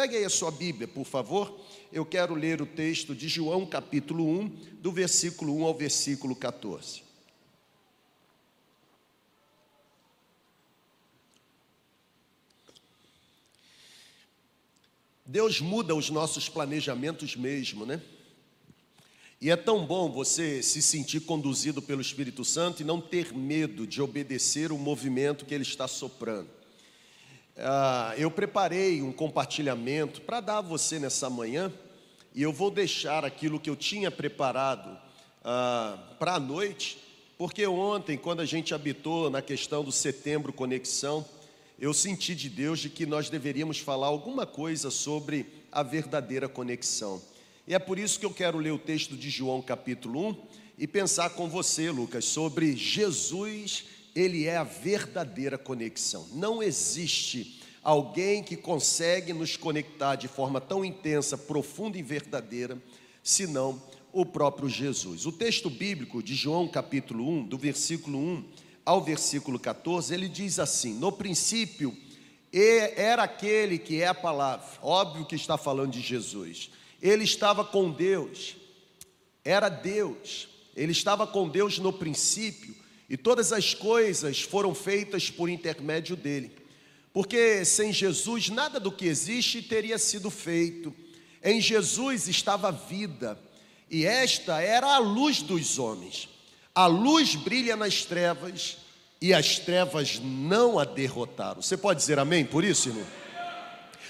Pegue aí a sua Bíblia, por favor. Eu quero ler o texto de João, capítulo 1, do versículo 1 ao versículo 14. Deus muda os nossos planejamentos mesmo, né? E é tão bom você se sentir conduzido pelo Espírito Santo e não ter medo de obedecer o movimento que ele está soprando. Ah, eu preparei um compartilhamento para dar a você nessa manhã e eu vou deixar aquilo que eu tinha preparado ah, para a noite, porque ontem, quando a gente habitou na questão do setembro conexão, eu senti de Deus de que nós deveríamos falar alguma coisa sobre a verdadeira conexão. E é por isso que eu quero ler o texto de João capítulo 1 e pensar com você, Lucas, sobre Jesus, ele é a verdadeira conexão. Não existe alguém que consegue nos conectar de forma tão intensa, profunda e verdadeira, senão o próprio Jesus. O texto bíblico de João capítulo 1, do versículo 1 ao versículo 14, ele diz assim: No princípio era aquele que é a palavra, óbvio que está falando de Jesus. Ele estava com Deus, era Deus, ele estava com Deus no princípio, e todas as coisas foram feitas por intermédio dele. Porque sem Jesus nada do que existe teria sido feito. Em Jesus estava a vida, e esta era a luz dos homens. A luz brilha nas trevas e as trevas não a derrotaram. Você pode dizer amém por isso, irmão?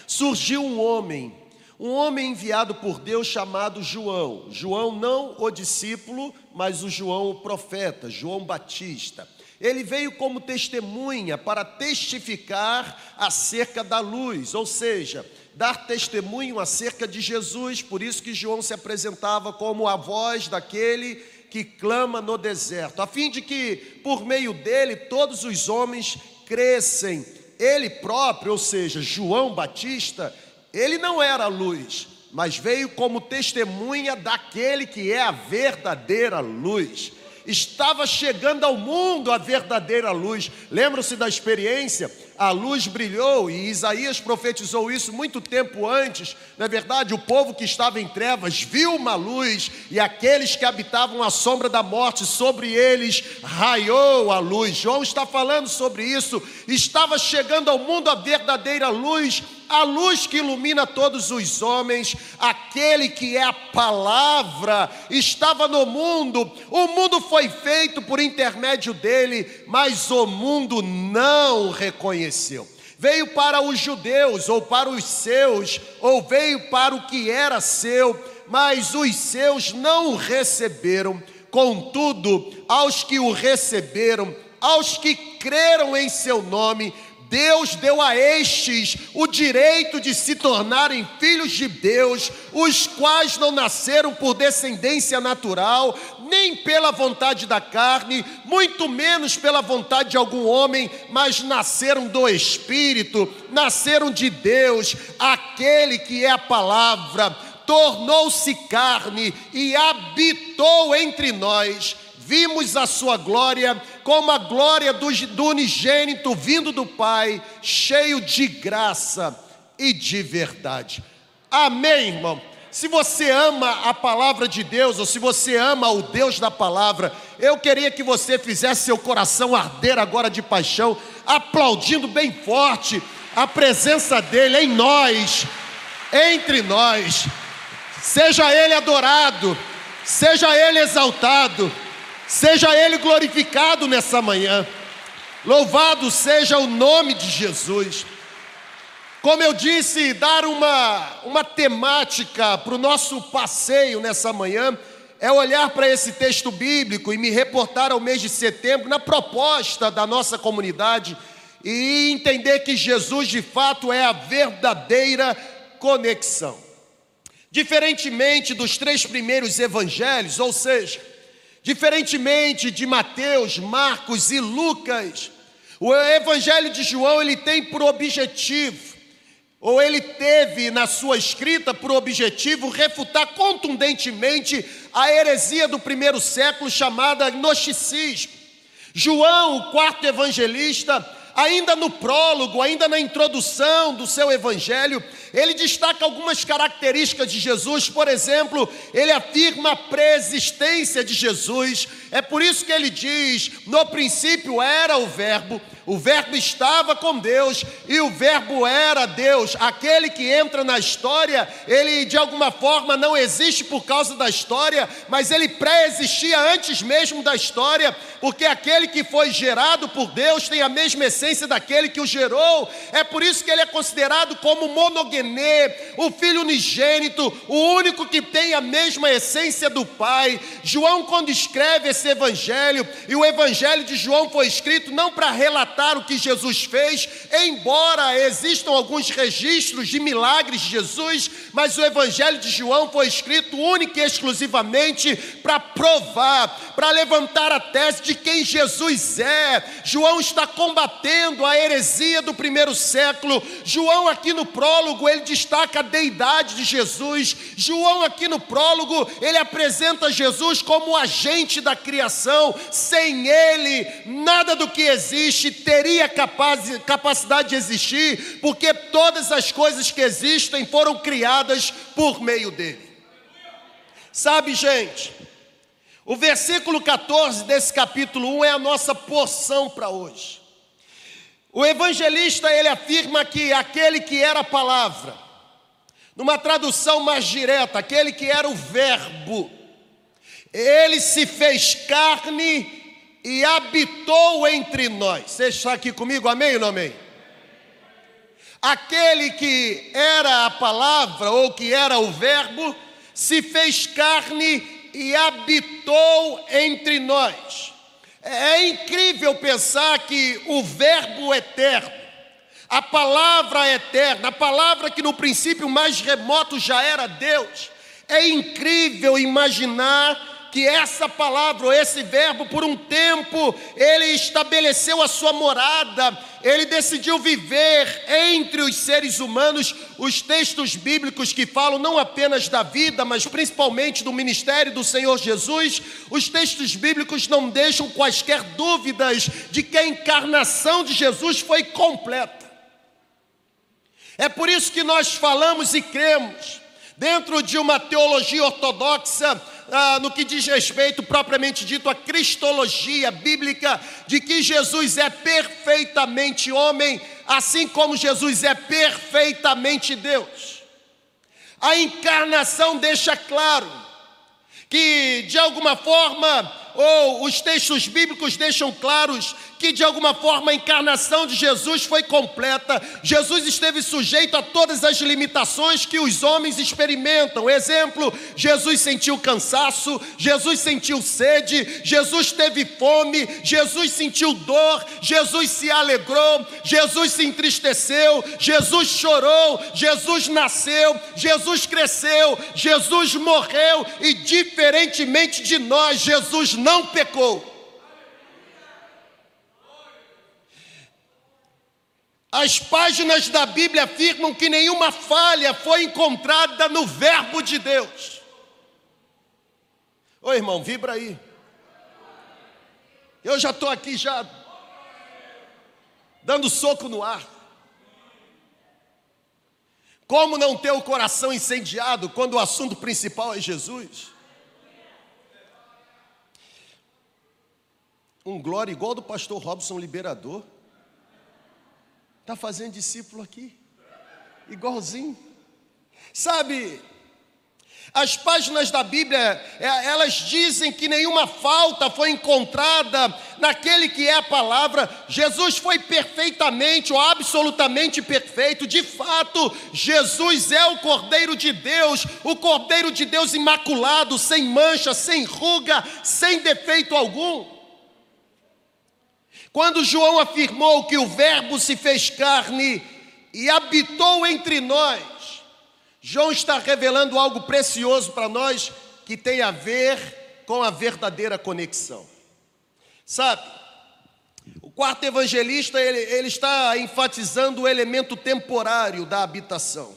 Surgiu um homem, um homem enviado por Deus chamado João. João não o discípulo, mas o João o profeta, João Batista. Ele veio como testemunha para testificar acerca da luz, ou seja, dar testemunho acerca de Jesus. Por isso que João se apresentava como a voz daquele que clama no deserto, a fim de que por meio dele todos os homens crescem. Ele próprio, ou seja, João Batista, ele não era luz, mas veio como testemunha daquele que é a verdadeira luz estava chegando ao mundo a verdadeira luz. Lembram-se da experiência? A luz brilhou e Isaías profetizou isso muito tempo antes. Na verdade, o povo que estava em trevas viu uma luz e aqueles que habitavam a sombra da morte, sobre eles raiou a luz. João está falando sobre isso. Estava chegando ao mundo a verdadeira luz a luz que ilumina todos os homens, aquele que é a palavra, estava no mundo, o mundo foi feito por intermédio dele, mas o mundo não reconheceu. Veio para os judeus, ou para os seus, ou veio para o que era seu, mas os seus não o receberam. Contudo, aos que o receberam, aos que creram em seu nome, Deus deu a estes o direito de se tornarem filhos de Deus, os quais não nasceram por descendência natural, nem pela vontade da carne, muito menos pela vontade de algum homem, mas nasceram do Espírito, nasceram de Deus, aquele que é a palavra, tornou-se carne e habitou entre nós vimos a sua glória como a glória do, do unigênito vindo do Pai, cheio de graça e de verdade. Amém, irmão? Se você ama a palavra de Deus, ou se você ama o Deus da palavra, eu queria que você fizesse seu coração arder agora de paixão, aplaudindo bem forte a presença dEle em nós, entre nós. Seja Ele adorado, seja Ele exaltado. Seja Ele glorificado nessa manhã. Louvado seja o nome de Jesus. Como eu disse, dar uma, uma temática para o nosso passeio nessa manhã é olhar para esse texto bíblico e me reportar ao mês de setembro na proposta da nossa comunidade e entender que Jesus de fato é a verdadeira conexão. Diferentemente dos três primeiros evangelhos, ou seja, Diferentemente de Mateus, Marcos e Lucas, o Evangelho de João ele tem por objetivo, ou ele teve na sua escrita por objetivo refutar contundentemente a heresia do primeiro século chamada gnosticismo. João, o quarto evangelista, ainda no prólogo, ainda na introdução do seu evangelho, Ele destaca algumas características de Jesus, por exemplo, ele afirma a preexistência de Jesus. É por isso que ele diz: no princípio era o Verbo, o Verbo estava com Deus e o Verbo era Deus. Aquele que entra na história, ele de alguma forma não existe por causa da história, mas ele pré-existia antes mesmo da história, porque aquele que foi gerado por Deus tem a mesma essência daquele que o gerou. É por isso que ele é considerado como monogenê, o filho unigênito, o único que tem a mesma essência do Pai. João, quando escreve esse evangelho, e o evangelho de João foi escrito não para relatar o que Jesus fez, embora existam alguns registros de milagres de Jesus, mas o evangelho de João foi escrito única e exclusivamente para provar, para levantar a tese de quem Jesus é. João está combatendo a heresia do primeiro século. João, aqui no prólogo, ele destaca a deidade de Jesus. João, aqui no prólogo, ele apresenta Jesus como agente da criação. Sem ele, nada do que existe teria capaz, capacidade de existir, porque todas as coisas que existem foram criadas por meio dele. Sabe, gente, o versículo 14 desse capítulo 1 é a nossa porção para hoje. O evangelista ele afirma que aquele que era a palavra, numa tradução mais direta, aquele que era o verbo, ele se fez carne e habitou entre nós. Você está aqui comigo, amém ou não amém? Aquele que era a palavra ou que era o verbo, se fez carne e habitou entre nós. É incrível pensar que o Verbo eterno, a palavra eterna, a palavra que no princípio mais remoto já era Deus, é incrível imaginar que essa palavra, ou esse verbo, por um tempo, ele estabeleceu a sua morada, ele decidiu viver entre os seres humanos. Os textos bíblicos que falam não apenas da vida, mas principalmente do ministério do Senhor Jesus, os textos bíblicos não deixam quaisquer dúvidas de que a encarnação de Jesus foi completa. É por isso que nós falamos e cremos, dentro de uma teologia ortodoxa, ah, no que diz respeito propriamente dito à cristologia bíblica, de que Jesus é perfeitamente homem, assim como Jesus é perfeitamente Deus. A encarnação deixa claro que, de alguma forma, ou os textos bíblicos deixam claros que de alguma forma a encarnação de Jesus foi completa. Jesus esteve sujeito a todas as limitações que os homens experimentam. Exemplo: Jesus sentiu cansaço, Jesus sentiu sede, Jesus teve fome, Jesus sentiu dor, Jesus se alegrou, Jesus se entristeceu, Jesus chorou, Jesus nasceu, Jesus cresceu, Jesus morreu e diferentemente de nós, Jesus não pecou. As páginas da Bíblia afirmam que nenhuma falha foi encontrada no Verbo de Deus. Ô irmão, vibra aí. Eu já estou aqui já dando soco no ar. Como não ter o coração incendiado quando o assunto principal é Jesus? Um glória igual do pastor Robson Liberador. Está fazendo discípulo aqui, igualzinho. Sabe, as páginas da Bíblia, é, elas dizem que nenhuma falta foi encontrada naquele que é a palavra. Jesus foi perfeitamente ou absolutamente perfeito. De fato, Jesus é o Cordeiro de Deus, o Cordeiro de Deus imaculado, sem mancha, sem ruga, sem defeito algum. Quando João afirmou que o Verbo se fez carne e habitou entre nós, João está revelando algo precioso para nós que tem a ver com a verdadeira conexão. Sabe, o quarto evangelista ele, ele está enfatizando o elemento temporário da habitação.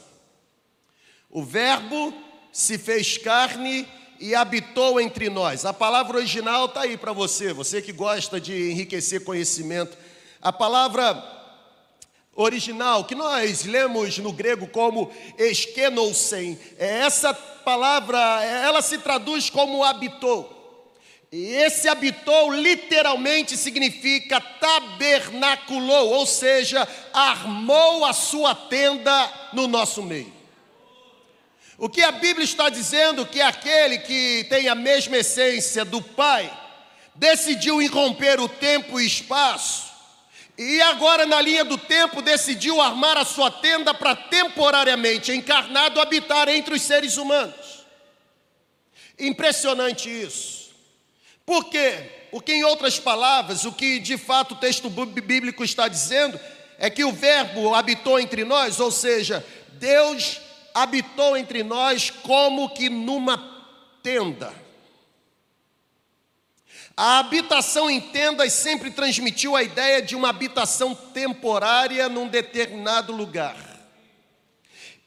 O Verbo se fez carne e habitou entre nós. A palavra original está aí para você, você que gosta de enriquecer conhecimento. A palavra original, que nós lemos no grego como eskenousen, é essa palavra, ela se traduz como habitou. E esse habitou literalmente significa tabernaculou, ou seja, armou a sua tenda no nosso meio. O que a Bíblia está dizendo que aquele que tem a mesma essência do Pai decidiu irromper o tempo e espaço e agora, na linha do tempo, decidiu armar a sua tenda para temporariamente, encarnado, habitar entre os seres humanos. Impressionante isso. Por quê? Porque, em outras palavras, o que de fato o texto bíblico está dizendo é que o Verbo habitou entre nós, ou seja, Deus habitou entre nós como que numa tenda. A habitação em tendas sempre transmitiu a ideia de uma habitação temporária num determinado lugar.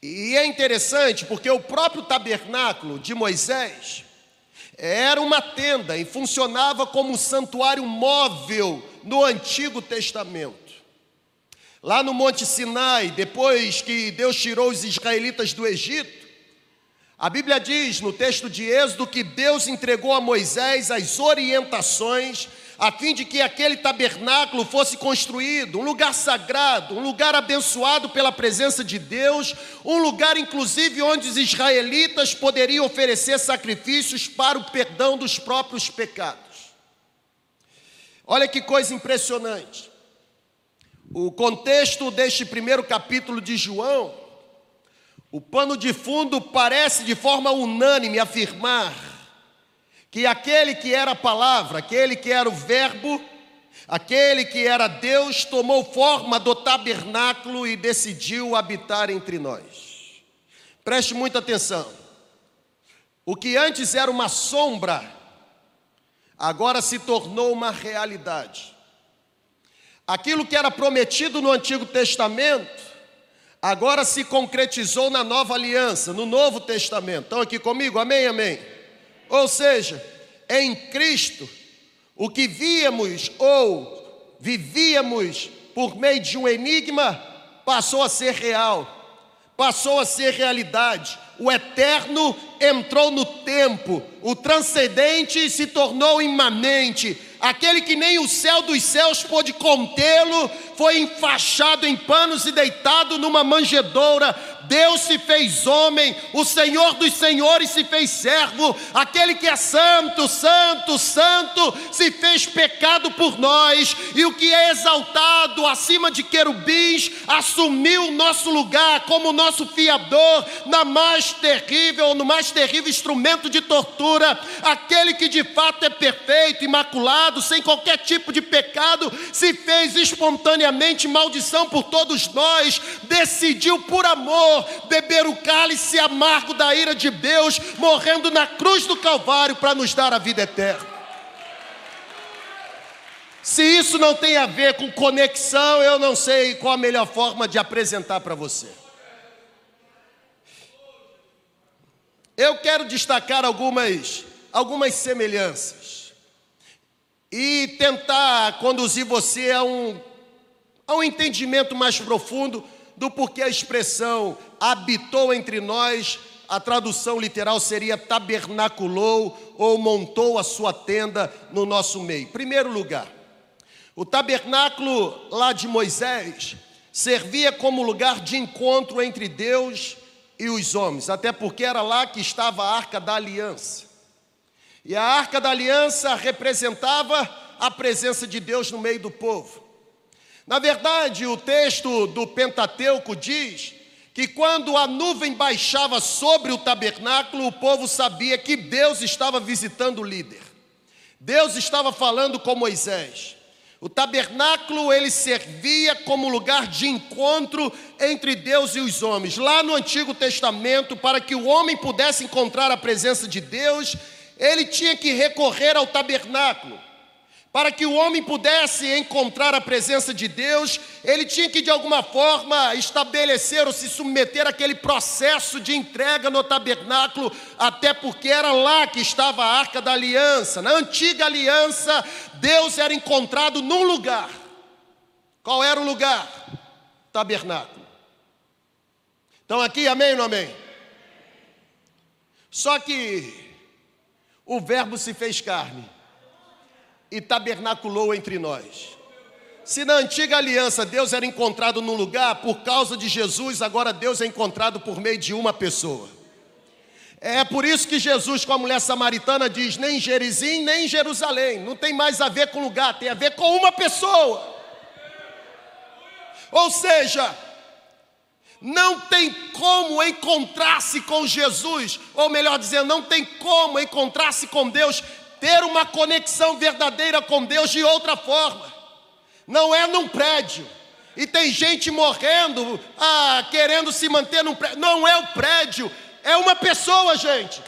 E é interessante porque o próprio tabernáculo de Moisés era uma tenda e funcionava como um santuário móvel no Antigo Testamento. Lá no Monte Sinai, depois que Deus tirou os israelitas do Egito, a Bíblia diz no texto de Êxodo que Deus entregou a Moisés as orientações a fim de que aquele tabernáculo fosse construído, um lugar sagrado, um lugar abençoado pela presença de Deus, um lugar inclusive onde os israelitas poderiam oferecer sacrifícios para o perdão dos próprios pecados. Olha que coisa impressionante. O contexto deste primeiro capítulo de João o pano de fundo parece de forma unânime afirmar que aquele que era a palavra, aquele que era o Verbo, aquele que era Deus, tomou forma do tabernáculo e decidiu habitar entre nós. Preste muita atenção. O que antes era uma sombra, agora se tornou uma realidade. Aquilo que era prometido no Antigo Testamento, agora se concretizou na nova aliança, no Novo Testamento. Estão aqui comigo? Amém, amém. Ou seja, em Cristo, o que víamos ou vivíamos por meio de um enigma passou a ser real, passou a ser realidade. O eterno entrou no tempo, o transcendente se tornou imanente, aquele que nem o céu dos céus pôde contê-lo, foi enfaixado em panos e deitado numa manjedoura. Deus se fez homem, o Senhor dos senhores se fez servo, aquele que é santo, santo, santo, se fez pecado por nós, e o que é exaltado acima de querubins, assumiu o nosso lugar como nosso fiador na mais terrível, no mais terrível instrumento de tortura, aquele que de fato é perfeito, imaculado, sem qualquer tipo de pecado, se fez espontaneamente maldição por todos nós, decidiu por amor beber o cálice amargo da ira de Deus, morrendo na cruz do Calvário para nos dar a vida eterna. Se isso não tem a ver com conexão, eu não sei qual a melhor forma de apresentar para você. Eu quero destacar algumas, algumas semelhanças e tentar conduzir você a um, a um entendimento mais profundo do porquê a expressão habitou entre nós, a tradução literal seria tabernaculou ou montou a sua tenda no nosso meio. Primeiro lugar, o tabernáculo lá de Moisés servia como lugar de encontro entre Deus e os homens, até porque era lá que estava a arca da aliança. E a arca da aliança representava a presença de Deus no meio do povo. Na verdade, o texto do Pentateuco diz que quando a nuvem baixava sobre o tabernáculo, o povo sabia que Deus estava visitando o líder. Deus estava falando com Moisés. O tabernáculo ele servia como lugar de encontro entre Deus e os homens. Lá no Antigo Testamento, para que o homem pudesse encontrar a presença de Deus, ele tinha que recorrer ao tabernáculo. Para que o homem pudesse encontrar a presença de Deus, ele tinha que de alguma forma estabelecer ou se submeter àquele processo de entrega no tabernáculo, até porque era lá que estava a arca da aliança. Na antiga aliança, Deus era encontrado num lugar. Qual era o lugar? tabernáculo. Então aqui, amém ou não amém? Só que o Verbo se fez carne e tabernaculou entre nós. Se na antiga aliança Deus era encontrado num lugar, por causa de Jesus, agora Deus é encontrado por meio de uma pessoa. É por isso que Jesus com a mulher samaritana diz: nem em Gerizim, nem em Jerusalém. Não tem mais a ver com lugar, tem a ver com uma pessoa. Ou seja, não tem como encontrar-se com Jesus, ou melhor dizendo, não tem como encontrar-se com Deus, ter uma conexão verdadeira com Deus de outra forma. Não é num prédio. E tem gente morrendo, ah, querendo se manter num prédio. Não é o prédio, é uma pessoa, gente.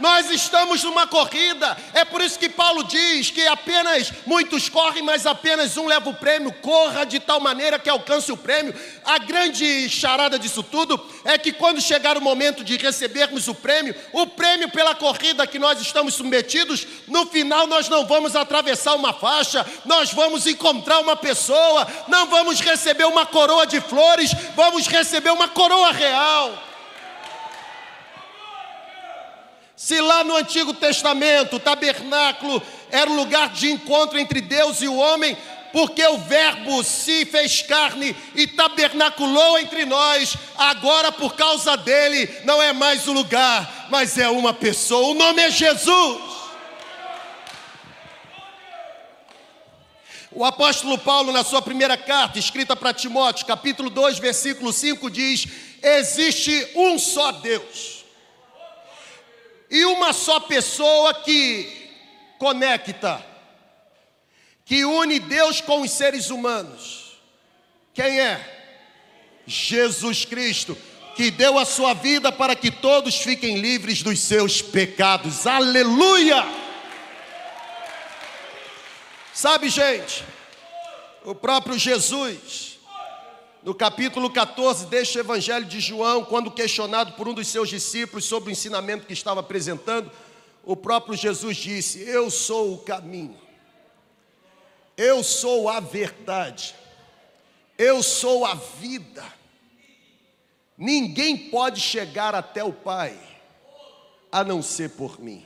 Nós estamos numa corrida, é por isso que Paulo diz que apenas muitos correm, mas apenas um leva o prêmio. Corra de tal maneira que alcance o prêmio. A grande charada disso tudo é que quando chegar o momento de recebermos o prêmio, o prêmio pela corrida que nós estamos submetidos, no final nós não vamos atravessar uma faixa, nós vamos encontrar uma pessoa, não vamos receber uma coroa de flores, vamos receber uma coroa real. Se lá no Antigo Testamento o tabernáculo era o lugar de encontro entre Deus e o homem, porque o Verbo se fez carne e tabernaculou entre nós, agora por causa dele não é mais o lugar, mas é uma pessoa, o nome é Jesus. O apóstolo Paulo, na sua primeira carta, escrita para Timóteo, capítulo 2, versículo 5, diz: Existe um só Deus e uma só pessoa que conecta, que une Deus com os seres humanos. Quem é? Jesus Cristo, que deu a sua vida para que todos fiquem livres dos seus pecados. Aleluia! Sabe, gente, o próprio Jesus no capítulo 14 deste Evangelho de João, quando questionado por um dos seus discípulos sobre o ensinamento que estava apresentando, o próprio Jesus disse: Eu sou o caminho, eu sou a verdade, eu sou a vida. Ninguém pode chegar até o Pai a não ser por mim.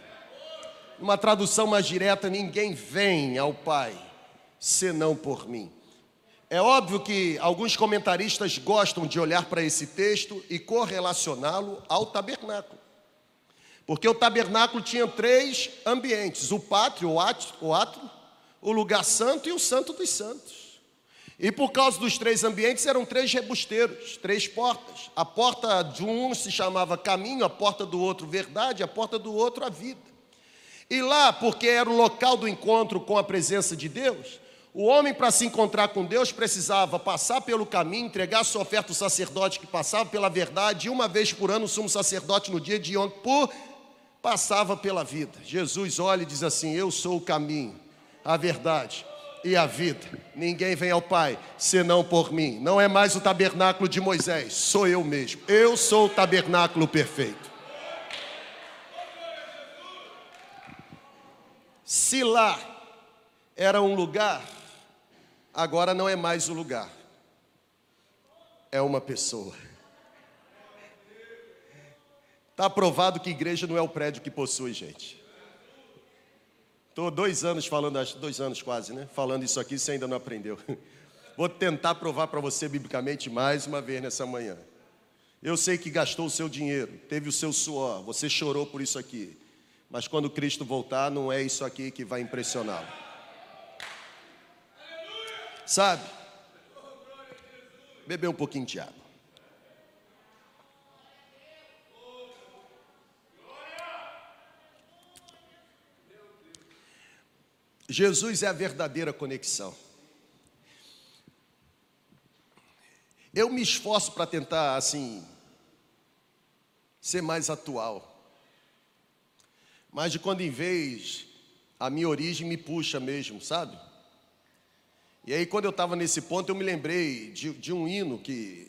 Uma tradução mais direta: ninguém vem ao Pai senão por mim. É óbvio que alguns comentaristas gostam de olhar para esse texto e correlacioná-lo ao tabernáculo. Porque o tabernáculo tinha três ambientes: o pátrio, o átrio, o, lugar santo e o santo dos santos. E por causa dos três ambientes eram três rebusteiros, três portas. A porta de um se chamava caminho, a porta do outro verdade, a porta do outro a vida. E lá, porque era o local do encontro com a presença de Deus, o homem, para se encontrar com Deus, precisava passar pelo caminho, entregar sua oferta ao sacerdote que passava pela verdade, e uma vez por ano o sumo sacerdote, no dia de Yom Kippur, passava pela vida. Jesus olha e diz assim: Eu sou o caminho, a verdade e a vida. Ninguém vem ao Pai senão por mim. Não é mais o tabernáculo de Moisés, sou eu mesmo. Eu sou o tabernáculo perfeito. Se lá era um lugar agora não é mais o lugar, é uma pessoa. Está provado que igreja não é o prédio que possui, gente. Estou dois anos falando, dois anos quase, né? Falando isso aqui, você ainda não aprendeu. Vou tentar provar para você biblicamente mais uma vez nessa manhã. Eu sei que gastou o seu dinheiro, teve o seu suor, você chorou por isso aqui. Mas quando Cristo voltar, não é isso aqui que vai impressioná-lo. Sabe? Beber um pouquinho de água. Jesus é a verdadeira conexão. Eu me esforço para tentar, assim, ser mais atual. Mas de quando em vez, a minha origem me puxa mesmo, sabe? E aí, quando eu estava nesse ponto, eu me lembrei de, de um hino que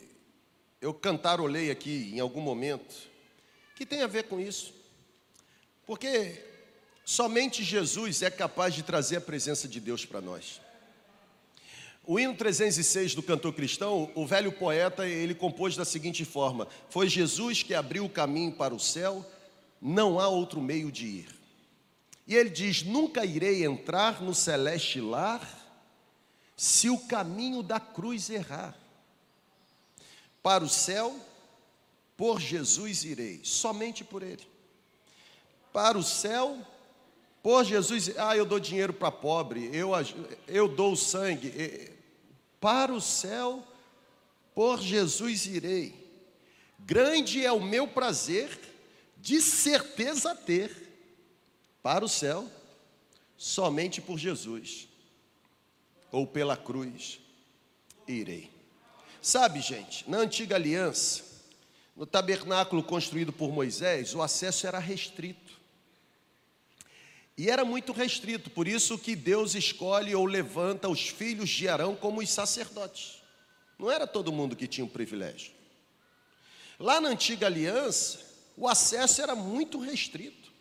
eu cantarolei aqui em algum momento, que tem a ver com isso. Porque somente Jesus é capaz de trazer a presença de Deus para nós. O hino 306 do cantor cristão, o velho poeta, ele compôs da seguinte forma: Foi Jesus que abriu o caminho para o céu, não há outro meio de ir. E ele diz: Nunca irei entrar no celeste lar se o caminho da cruz errar. Para o céu, por Jesus irei, somente por Ele. Para o céu, por Jesus, ah, eu dou dinheiro para pobre, eu, eu dou sangue. Para o céu, por Jesus irei. Grande é o meu prazer, de certeza ter. Para o céu, somente por Jesus, ou pela cruz, irei. Sabe, gente, na antiga aliança, no tabernáculo construído por Moisés, o acesso era restrito. E era muito restrito, por isso que Deus escolhe ou levanta os filhos de Arão como os sacerdotes. Não era todo mundo que tinha o privilégio. Lá na antiga aliança, o acesso era muito restrito.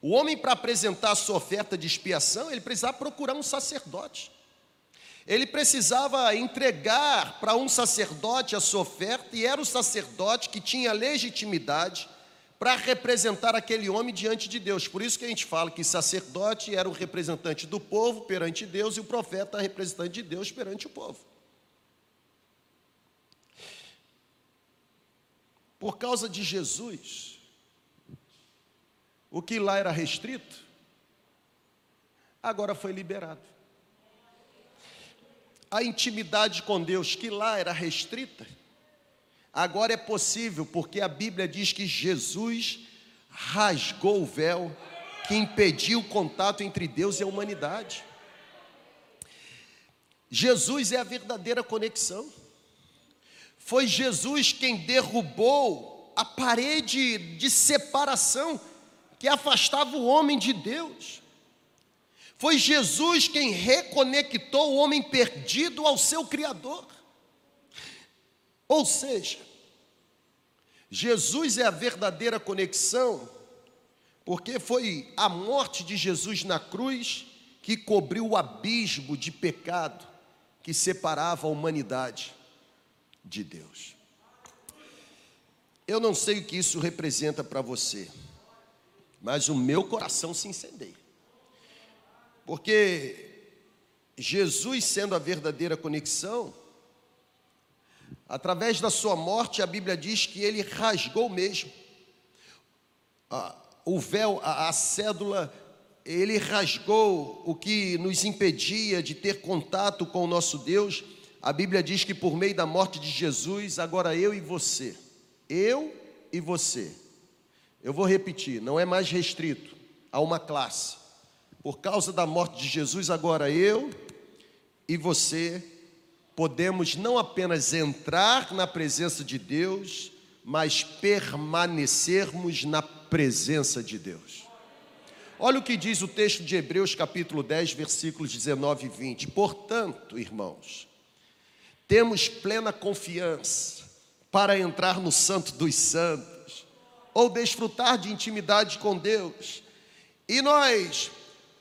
O homem, para apresentar a sua oferta de expiação, ele precisava procurar um sacerdote. Ele precisava entregar para um sacerdote a sua oferta, e era o sacerdote que tinha legitimidade para representar aquele homem diante de Deus. Por isso que a gente fala que sacerdote era o representante do povo perante Deus e o profeta representante de Deus perante o povo. Por causa de Jesus, o que lá era restrito, agora foi liberado a intimidade com Deus, que lá era restrita, agora é possível, porque a Bíblia diz que Jesus rasgou o véu que impediu o contato entre Deus e a humanidade. Jesus é a verdadeira conexão. Foi Jesus quem derrubou a parede de separação que afastava o homem de Deus. Foi Jesus quem reconectou o homem perdido ao seu Criador. Ou seja, Jesus é a verdadeira conexão, porque foi a morte de Jesus na cruz que cobriu o abismo de pecado que separava a humanidade de Deus. Eu não sei o que isso representa para você, mas o meu coração se incendeia. Porque Jesus, sendo a verdadeira conexão, através da sua morte, a Bíblia diz que ele rasgou mesmo o véu, a, a cédula, ele rasgou o que nos impedia de ter contato com o nosso Deus. A Bíblia diz que por meio da morte de Jesus, agora eu e você, eu e você, eu vou repetir, não é mais restrito a uma classe, por causa da morte de Jesus, agora eu e você podemos não apenas entrar na presença de Deus, mas permanecermos na presença de Deus. Olha o que diz o texto de Hebreus, capítulo 10, versículos 19 e 20. Portanto, irmãos, temos plena confiança para entrar no Santo dos Santos, ou desfrutar de intimidade com Deus, e nós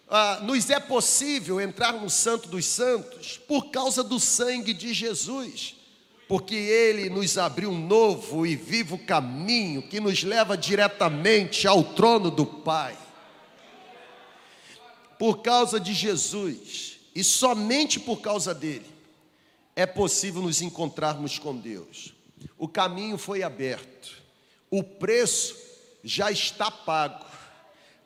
ah, nos é possível entrar no Santo dos Santos por causa do sangue de Jesus, porque Ele nos abriu um novo e vivo caminho que nos leva diretamente ao trono do Pai. Por causa de Jesus, e somente por causa dele, é possível nos encontrarmos com Deus. O caminho foi aberto, o preço já está pago,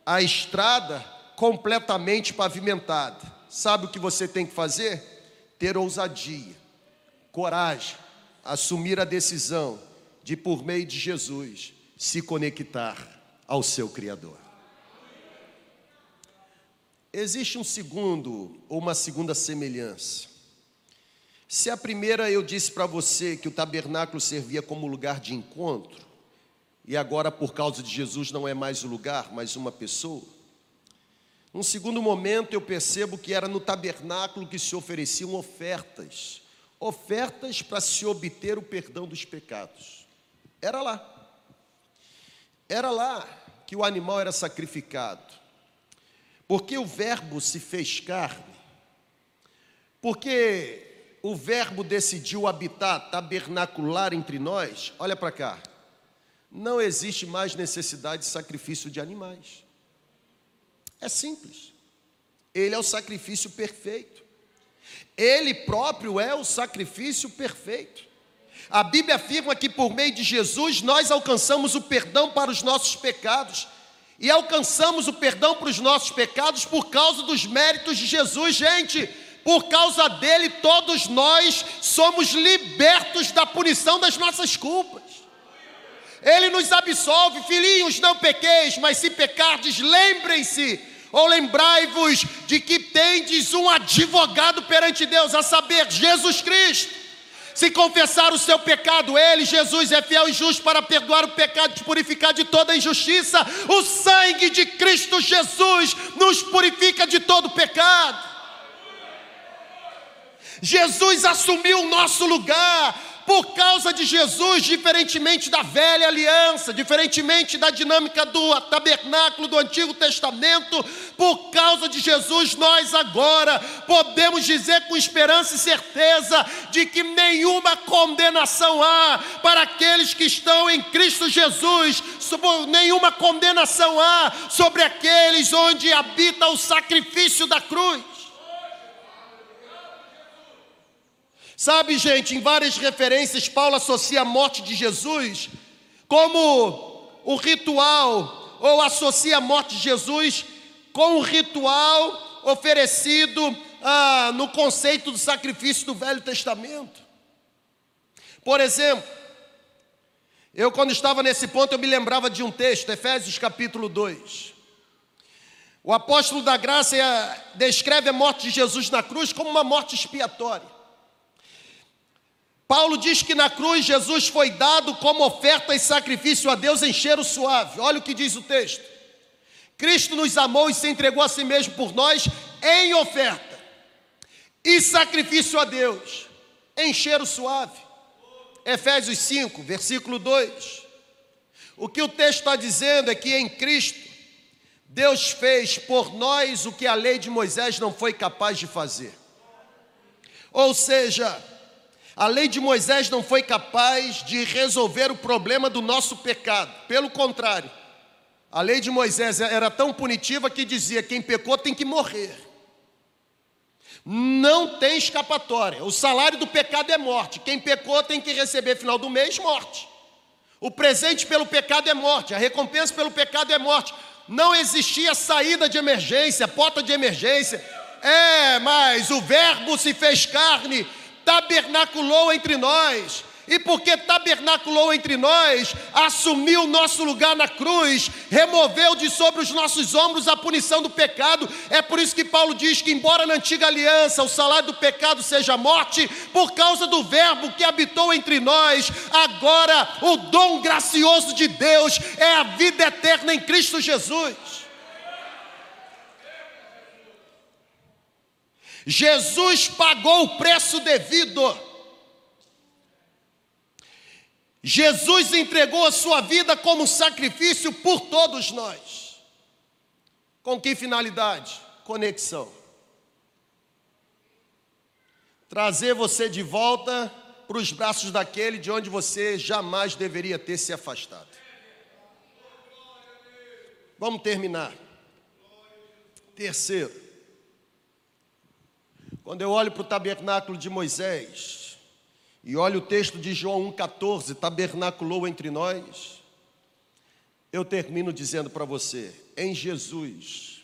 a estrada completamente pavimentada. Sabe o que você tem que fazer? Ter ousadia, coragem, assumir a decisão de, por meio de Jesus, se conectar ao seu Criador. Existe um segundo ou uma segunda semelhança. Se a primeira eu disse para você que o tabernáculo servia como lugar de encontro, e agora por causa de Jesus não é mais o lugar, mas uma pessoa, num segundo momento, eu percebo que era no tabernáculo que se ofereciam ofertas, ofertas para se obter o perdão dos pecados. Era lá. Era lá que o animal era sacrificado. Porque o Verbo se fez carne. Porque o Verbo decidiu habitar, tabernacular entre nós, olha para cá, não existe mais necessidade de sacrifício de animais. É simples. Ele é o sacrifício perfeito. Ele próprio é o sacrifício perfeito. A Bíblia afirma que por meio de Jesus nós alcançamos o perdão para os nossos pecados. E alcançamos o perdão para os nossos pecados por causa dos méritos de Jesus, gente. Por causa dele, todos nós somos libertos da punição das nossas culpas. Ele nos absolve, filhinhos, não pequeis, mas se pecardes, lembrem-se, ou lembrai-vos de que tendes um advogado perante Deus, a saber, Jesus Cristo. Se confessar o seu pecado, Ele, Jesus, é fiel e justo para perdoar o pecado e te purificar de toda injustiça. O sangue de Cristo Jesus nos purifica de todo pecado. Jesus assumiu o nosso lugar. Por causa de Jesus, diferentemente da velha aliança, diferentemente da dinâmica do tabernáculo do Antigo Testamento, por causa de Jesus, nós agora podemos dizer com esperança e certeza de que nenhuma condenação há para aqueles que estão em Cristo Jesus, nenhuma condenação há sobre aqueles onde habita o sacrifício da cruz. Sabe, gente, em várias referências, Paulo associa a morte de Jesus como o ritual, ou associa a morte de Jesus com o ritual oferecido ah, no conceito do sacrifício do Velho Testamento. Por exemplo, eu quando estava nesse ponto, eu me lembrava de um texto, Efésios capítulo 2. O apóstolo da graça eh, descreve a morte de Jesus na cruz como uma morte expiatória. Paulo diz que na cruz Jesus foi dado como oferta e sacrifício a Deus em cheiro suave. Olha o que diz o texto. Cristo nos amou e se entregou a si mesmo por nós em oferta e sacrifício a Deus em cheiro suave. Efésios 5, versículo 2. O que o texto está dizendo é que em Cristo Deus fez por nós o que a lei de Moisés não foi capaz de fazer. Ou seja, a lei de Moisés não foi capaz de resolver o problema do nosso pecado. Pelo contrário, a lei de Moisés era tão punitiva que dizia: quem pecou tem que morrer. Não tem escapatória. O salário do pecado é morte. Quem pecou tem que receber final do mês morte. O presente pelo pecado é morte. A recompensa pelo pecado é morte. Não existia saída de emergência, porta de emergência. É, mas o Verbo se fez carne tabernaculou entre nós. E porque tabernaculou entre nós, assumiu o nosso lugar na cruz, removeu de sobre os nossos ombros a punição do pecado. É por isso que Paulo diz que, embora na antiga aliança o salário do pecado seja morte, por causa do Verbo que habitou entre nós, agora o dom gracioso de Deus é a vida eterna em Cristo Jesus. Jesus pagou o preço devido. Jesus entregou a sua vida como sacrifício por todos nós. Com que finalidade? Conexão. Trazer você de volta para os braços daquele de onde você jamais deveria ter se afastado. Vamos terminar. Terceiro, quando eu olho para o tabernáculo de Moisés e olho o texto de João 1,14, tabernaculou entre nós, eu termino dizendo para você: em Jesus,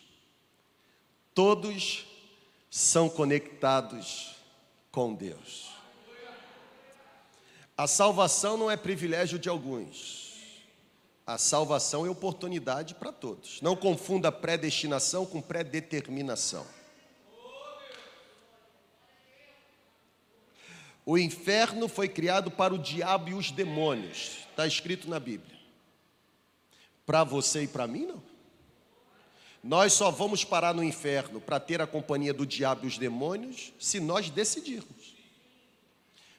todos são conectados com Deus. A salvação não é privilégio de alguns. A salvação é oportunidade para todos. Não confunda predestinação com predeterminação. O inferno foi criado para o diabo e os demônios, está escrito na Bíblia. Para você e para mim, não. Nós só vamos parar no inferno para ter a companhia do diabo e os demônios se nós decidirmos.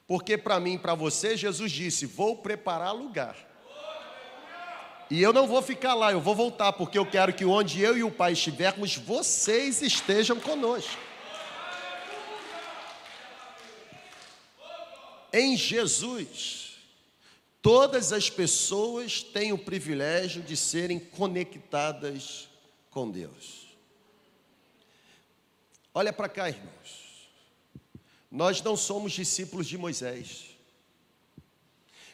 Porque para mim e para você, Jesus disse: Vou preparar lugar. E eu não vou ficar lá, eu vou voltar, porque eu quero que onde eu e o Pai estivermos, vocês estejam conosco. Em Jesus, todas as pessoas têm o privilégio de serem conectadas com Deus. Olha para cá, irmãos. Nós não somos discípulos de Moisés.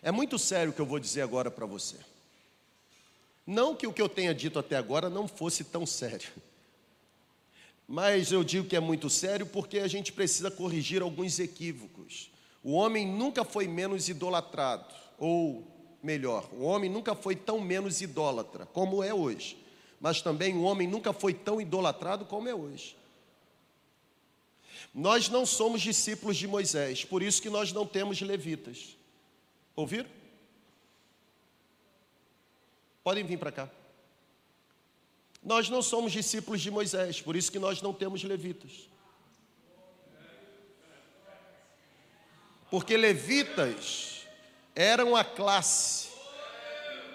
É muito sério o que eu vou dizer agora para você. Não que o que eu tenha dito até agora não fosse tão sério. Mas eu digo que é muito sério porque a gente precisa corrigir alguns equívocos. O homem nunca foi menos idolatrado, ou melhor, o homem nunca foi tão menos idólatra como é hoje. Mas também o homem nunca foi tão idolatrado como é hoje. Nós não somos discípulos de Moisés, por isso que nós não temos levitas. Ouviram? Podem vir para cá. Nós não somos discípulos de Moisés, por isso que nós não temos levitas. Porque levitas eram a classe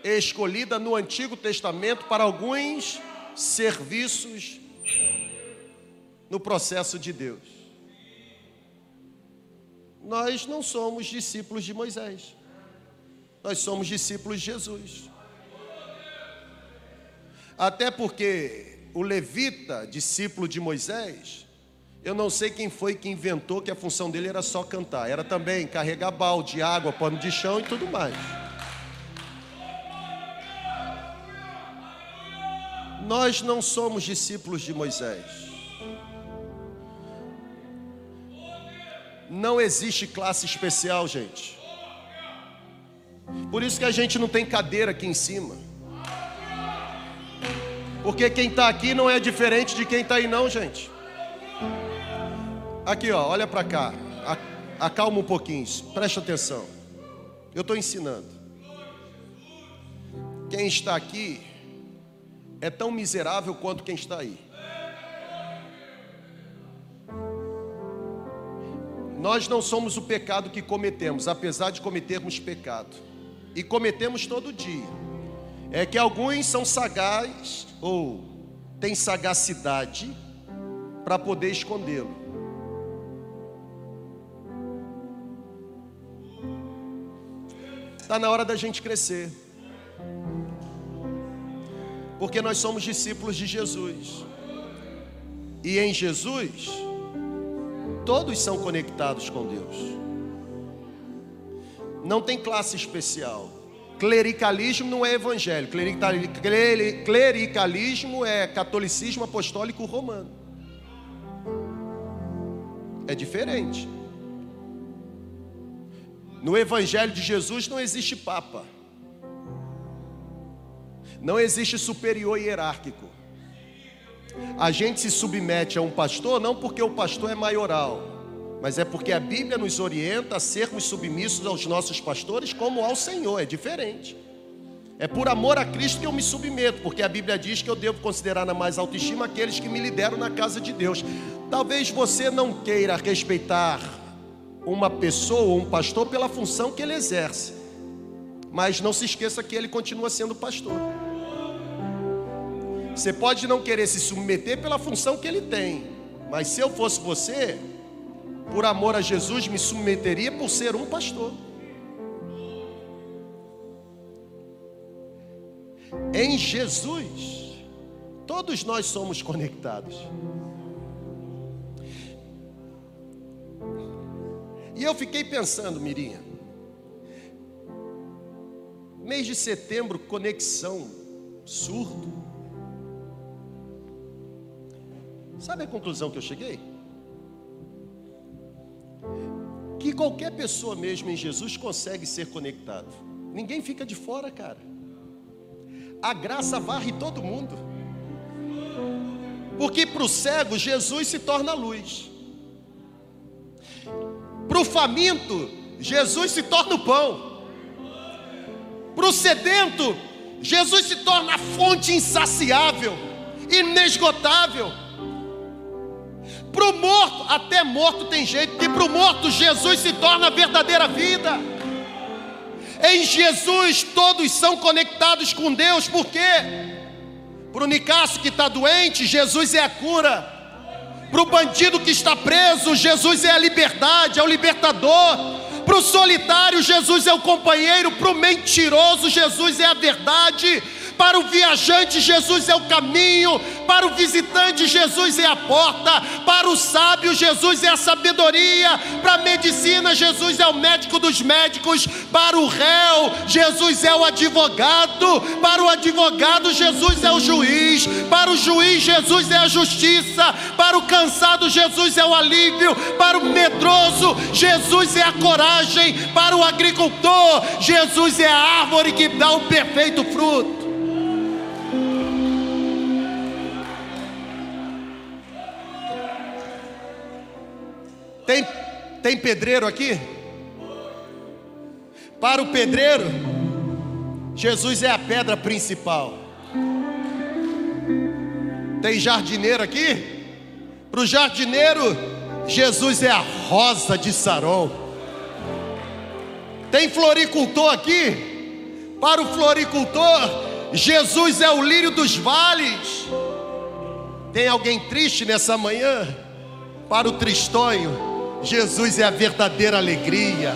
escolhida no Antigo Testamento para alguns serviços no processo de Deus. Nós não somos discípulos de Moisés, nós somos discípulos de Jesus. Até porque o levita, discípulo de Moisés, eu não sei quem foi que inventou que a função dele era só cantar, era também carregar balde, água, pano de chão e tudo mais. Nós não somos discípulos de Moisés. Não existe classe especial, gente. Por isso que a gente não tem cadeira aqui em cima. Porque quem está aqui não é diferente de quem está aí, não, gente. Aqui, ó, olha para cá. Acalma um pouquinho, preste atenção. Eu estou ensinando. Quem está aqui é tão miserável quanto quem está aí. Nós não somos o pecado que cometemos, apesar de cometermos pecado. E cometemos todo dia. É que alguns são sagazes ou têm sagacidade para poder escondê-lo. Está na hora da gente crescer. Porque nós somos discípulos de Jesus. E em Jesus, todos são conectados com Deus. Não tem classe especial. Clericalismo não é evangelho, clericalismo é catolicismo apostólico romano. É diferente. No evangelho de Jesus não existe papa. Não existe superior hierárquico. A gente se submete a um pastor não porque o pastor é maioral, mas é porque a Bíblia nos orienta a sermos submissos aos nossos pastores como ao Senhor, é diferente. É por amor a Cristo que eu me submeto, porque a Bíblia diz que eu devo considerar na mais autoestima aqueles que me lideram na casa de Deus. Talvez você não queira respeitar uma pessoa ou um pastor pela função que ele exerce, mas não se esqueça que ele continua sendo pastor. Você pode não querer se submeter pela função que ele tem, mas se eu fosse você, por amor a Jesus, me submeteria por ser um pastor. Em Jesus, todos nós somos conectados. E eu fiquei pensando, Mirinha, mês de setembro, conexão, surdo. Sabe a conclusão que eu cheguei? que qualquer pessoa mesmo em Jesus consegue ser conectado. Ninguém fica de fora, cara. A graça varre todo mundo. Porque para o cego, Jesus se torna luz. Para o faminto, Jesus se torna o pão. Para o sedento, Jesus se torna a fonte insaciável, inesgotável. Para o morto, até morto tem jeito, e para o morto Jesus se torna a verdadeira vida. Em Jesus todos são conectados com Deus, por quê? Para o Nicasso que está doente, Jesus é a cura. Para o bandido que está preso, Jesus é a liberdade, é o libertador. Para o solitário, Jesus é o companheiro. Para o mentiroso, Jesus é a verdade. Para o viajante, Jesus é o caminho. Para o visitante, Jesus é a porta. Para o sábio, Jesus é a sabedoria. Para a medicina, Jesus é o médico dos médicos. Para o réu, Jesus é o advogado. Para o advogado, Jesus é o juiz. Para o juiz, Jesus é a justiça. Para o cansado, Jesus é o alívio. Para o medroso, Jesus é a coragem. Para o agricultor, Jesus é a árvore que dá o perfeito fruto. Tem, tem pedreiro aqui? Para o pedreiro, Jesus é a pedra principal. Tem jardineiro aqui? Para o jardineiro, Jesus é a rosa de Saron. Tem floricultor aqui? Para o floricultor, Jesus é o lírio dos vales. Tem alguém triste nessa manhã? Para o tristonho, Jesus é a verdadeira alegria.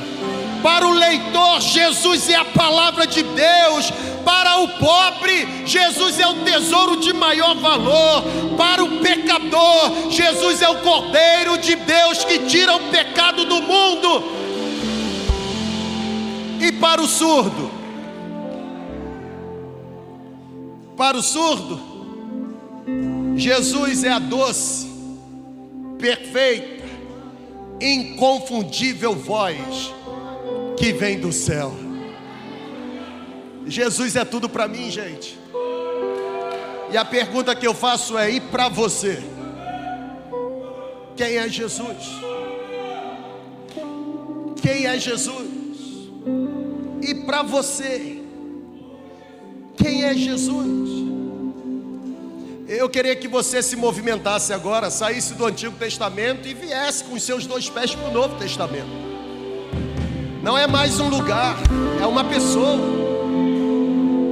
Para o leitor, Jesus é a palavra de Deus. Para o pobre, Jesus é o tesouro de maior valor. Para o pecador, Jesus é o Cordeiro de Deus que tira o pecado do mundo. E para o surdo, para o surdo, Jesus é a doce, perfeita, inconfundível voz que vem do céu. Jesus é tudo para mim, gente. E a pergunta que eu faço é: e para você? Quem é Jesus? Quem é Jesus? E para você? Quem é Jesus? Eu queria que você se movimentasse agora, saísse do Antigo Testamento e viesse com os seus dois pés para o Novo Testamento. Não é mais um lugar, é uma pessoa.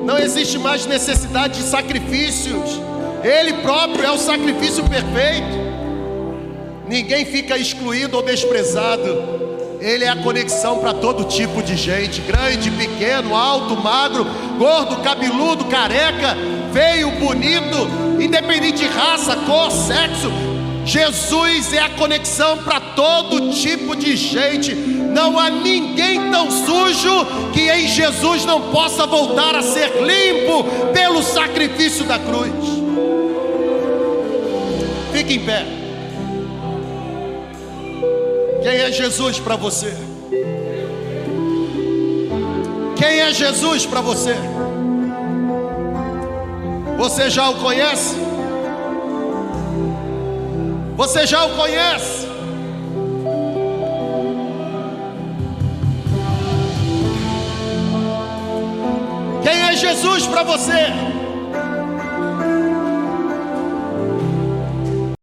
Não existe mais necessidade de sacrifícios. Ele próprio é o sacrifício perfeito. Ninguém fica excluído ou desprezado. Ele é a conexão para todo tipo de gente, grande, pequeno, alto, magro, gordo, cabeludo, careca, feio, bonito, independente de raça, cor, sexo. Jesus é a conexão para todo tipo de gente. Não há ninguém tão sujo que em Jesus não possa voltar a ser limpo pelo sacrifício da cruz. Fique em pé. Quem é Jesus para você? Quem é Jesus para você? Você já o conhece? Você já o conhece? Quem é Jesus para você?